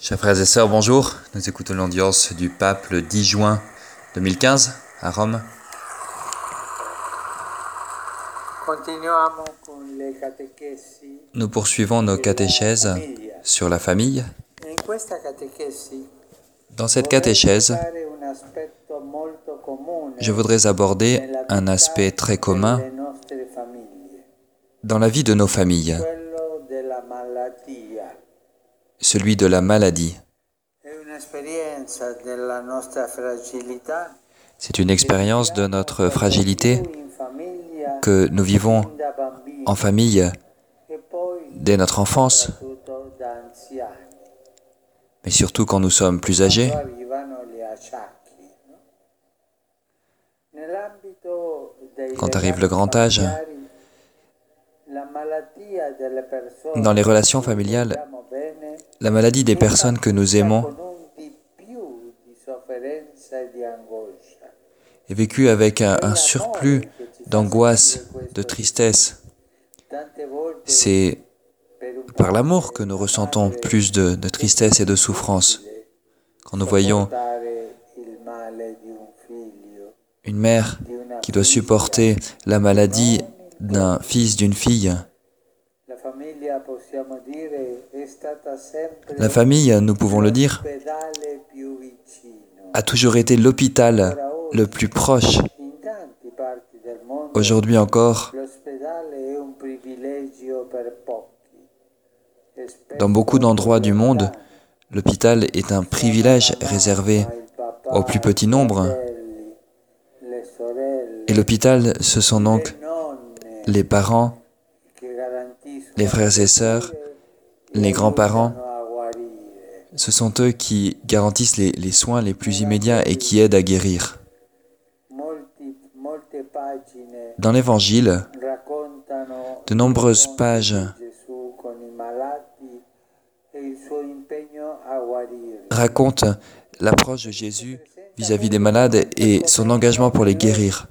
Chers frères et sœurs, bonjour. Nous écoutons l'audience du pape le 10 juin 2015 à Rome. Nous poursuivons nos catéchèses sur la famille. Dans cette catéchèse, je voudrais aborder un aspect très commun dans la vie de nos familles, celui de la maladie. C'est une expérience de notre fragilité que nous vivons en famille dès notre enfance, mais surtout quand nous sommes plus âgés, Quand arrive le grand âge, familiari, la malattia delle persone dans les relations familiales, la maladie des personnes que nous aimons est vécue avec un, surplus d'angoisse, de tristesse. C'est par l'amour que nous ressentons plus de, tristesse et de souffrance. Quand nous voyons une mère qui doit supporter la maladie d'un fils, d'une fille, la famille, nous pouvons le dire, a toujours été l'hôpital le plus proche. Aujourd'hui encore. E dans beaucoup d'endroits du monde, l'hôpital est un privilège réservé au plus petit nombre. Et l'hôpital, ce sont donc les parents, les frères et sœurs, les grands-parents. Ce sont eux qui garantissent les, soins les plus immédiats et qui aident à guérir. Dans l'Évangile, de nombreuses pages racontent l'approche de Jésus vis-à-vis des malades et son engagement pour les guérir.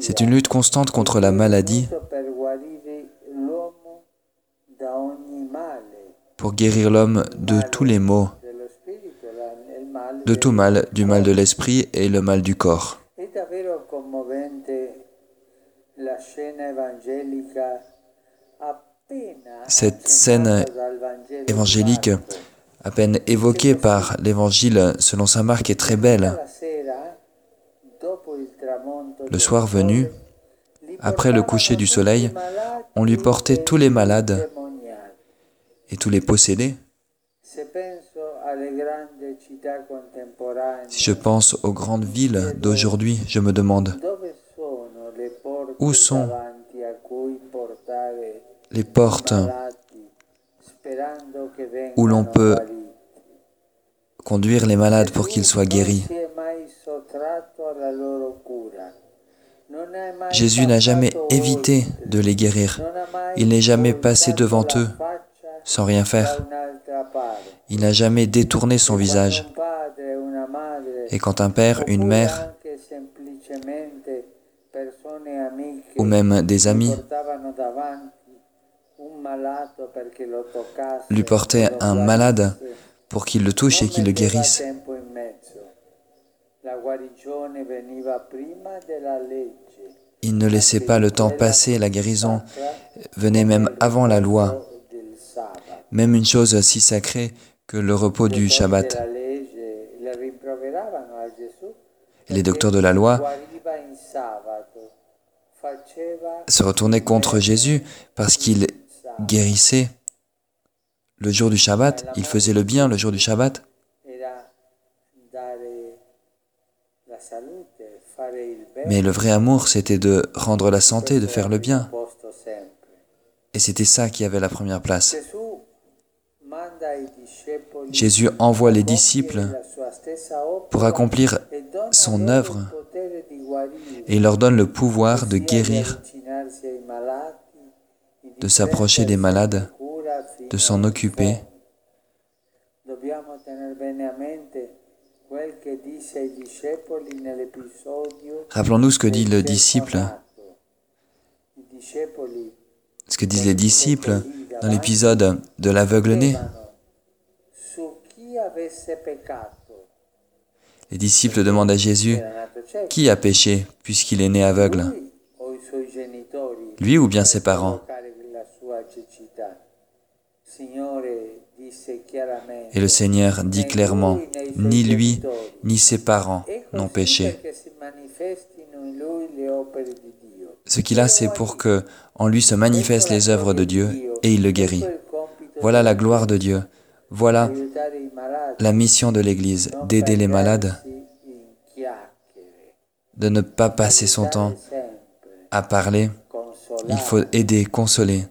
C'est une lutte constante contre la maladie pour guérir l'homme de tous les maux, de tout mal, du mal de l'esprit et le mal du corps. Cette scène évangélique, à peine évoquée par l'Évangile selon saint Marc, est très belle. Le soir venu, après le coucher du soleil, on lui portait tous les malades. Et tous les contemporanee, Si je pense aux grandes villes d'aujourd'hui, je me demande Où sont les portes où l'on peut conduire les malades pour qu'ils soient guéris? Jésus n'a jamais évité de les guérir. Il n'est jamais passé devant eux sans rien faire. Il n'a jamais détourné son visage. Et quand un père, une mère ou même des amis lui portaient un malade pour qu'il le touche et qu'il le guérisse, il ne laissait pas le temps passer, la guérison venait même avant la loi. Même une chose si sacrée que le repos du Shabbat. Et les docteurs de la loi se retournaient contre Jésus parce qu'il guérissait le jour du Shabbat, il faisait le bien le jour du Shabbat. Mais le vrai amour, c'était de rendre la santé, de faire le bien. Et c'était ça qui avait la première place. Jésus envoie les disciples pour accomplir son œuvre et il leur donne le pouvoir de guérir, de s'approcher des malades, de s'en occuper. Rappelons-nous ce que dit le disciple Ce que disent les disciples dans l'épisode de l'aveugle-né. Les disciples demandent à Jésus, qui a péché puisqu'il est né aveugle? Lui ou bien ses parents? Et le Seigneur dit clairement, ni lui ni ses parents n'ont péché. Ce qu'il a, c'est pour que en lui se manifestent les œuvres de Dieu et il le guérit. Voilà la gloire de Dieu. Voilà la mission de l'Église, d'aider les malades, de ne pas passer son temps à parler. Il faut aider, consoler,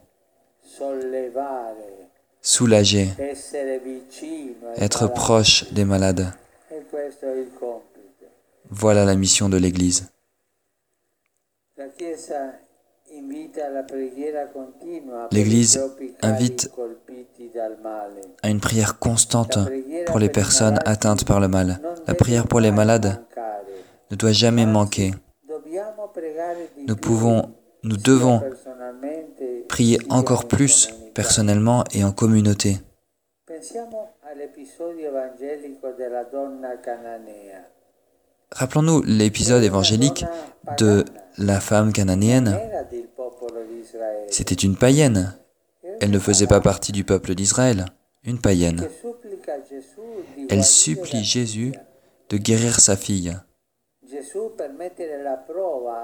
soulager, être proche des malades. Voilà la mission de l'Église. L'Église invite. À une prière constante pour les personnes atteintes par le mal. La prière pour les malades ne doit jamais manquer. Nous pouvons, nous devons prier encore plus personnellement et en communauté. Rappelons-nous l'épisode évangélique de la femme cananéenne. C'était une païenne. Elle ne faisait pas partie du peuple d'Israël. Une païenne. Elle supplie Jésus de guérir sa fille.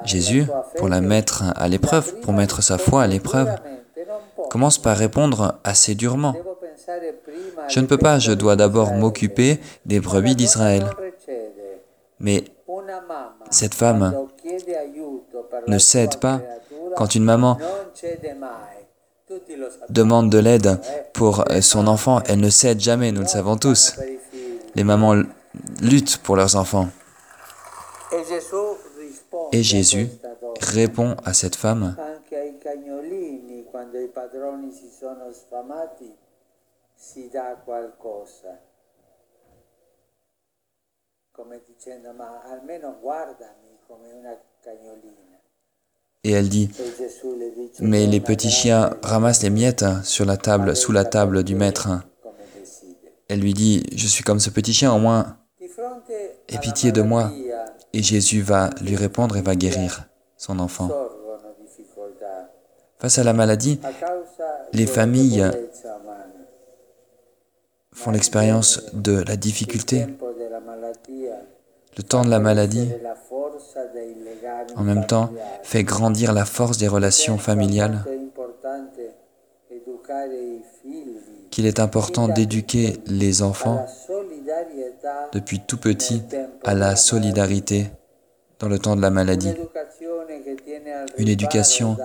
Jésus, pour la mettre à l'épreuve, pour mettre sa foi à l'épreuve, commence par répondre assez durement. Je ne peux pas, je dois d'abord m'occuper des brebis d'Israël. Mais Cette femme ne cède pas quand une maman demande de l'aide pour son enfant. Elle ne cède jamais, nous le savons tous. Les mamans luttent pour leurs enfants. Et Jésus répond à cette femme et elle dit E Mais les "Donna petits chiens ramassent les miettes sur la table, sous la table du maître. come desideri." Elle lui dit Je suis comme ce petit chien, au moins Aie pitié de moi. Et Jésus va lui répondre et va guérir son enfant. Face à la maladie, Les familles font l'expérience de la difficulté, Il tempo della malattia le temps de la maladie, en même temps, fait grandir la force des relations familiales, qu'il est important d'éduquer les enfants depuis tout petit à la solidarité dans le temps de la maladie. Une éducation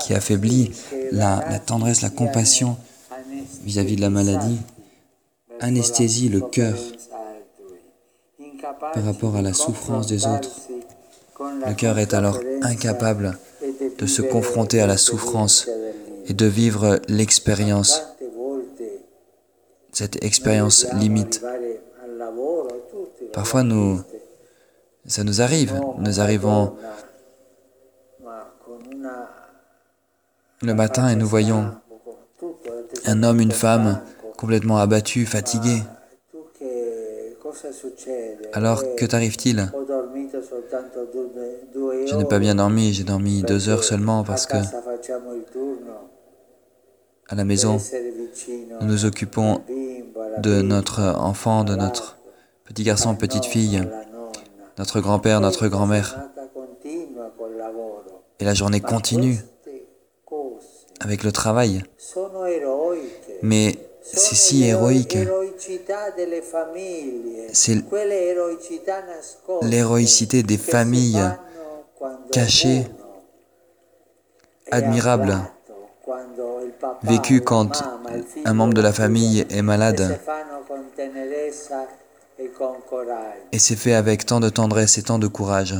qui affaiblit la, tendresse, la compassion vis-à-vis de la maladie, anesthésie le cœur par rapport à la souffrance des autres. Le cœur est alors incapable de se confronter à la souffrance et de vivre l'expérience, cette expérience limite. Parfois, nous, ça nous arrive, nous arrivons le matin et nous voyons un homme, une femme complètement abattus, fatigués. Alors, que t'arrive-t-il? Je n'ai pas bien dormi, j'ai dormi deux heures seulement parce que à la maison, nous nous occupons de notre enfant, de notre petit garçon, petite fille, notre grand-père, notre grand-mère. Et la journée continue avec le travail. Mais c'est si héroïque. C'est l'héroïcité des familles cachées, papà, vécues la quand un membre de la famille est e malade. e. Et c'est fait avec tant de tendresse et tant de courage.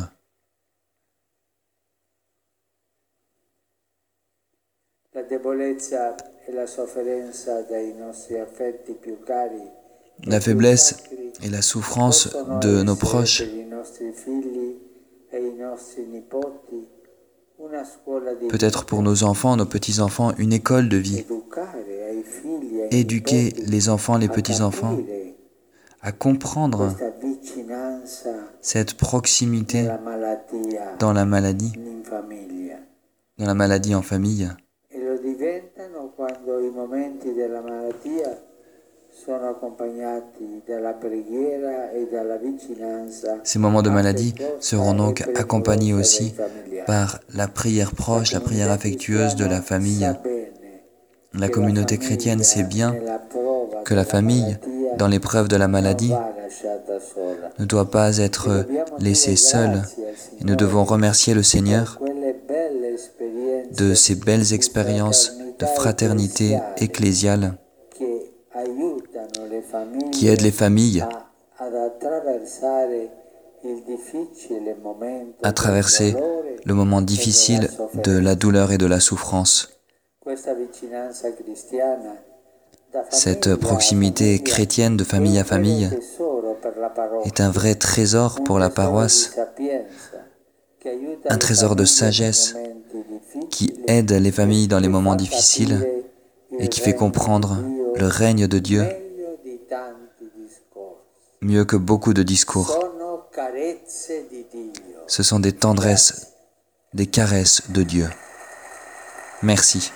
La debolezza e la sofferenza dei nostri affetti più cari. La faiblesse et la souffrance de nos proches. peut-être pour nos enfants, nos petits-enfants, une école de vie. Éduquer les enfants, les petits-enfants. À comprendre cette proximité dans la maladie, dans la maladie en famille. Ces moments de maladie seront donc accompagnés aussi par la prière proche, la prière affectueuse de la famille. La communauté chrétienne sait bien que la famille, dans l'épreuve de la maladie, ne doit pas être laissée seule. et nous devons remercier le Seigneur de ces belles expériences de fraternité ecclésiale qui aident les familles à traverser le moment difficile de la douleur et de la souffrance. Cette proximité chrétienne de famille à famille est un vrai trésor pour la paroisse, un trésor de sagesse qui aide les familles dans les moments difficiles et qui fait comprendre le règne de Dieu mieux que beaucoup de discours. Ce sont des tendresses, des caresses de Dieu. Merci.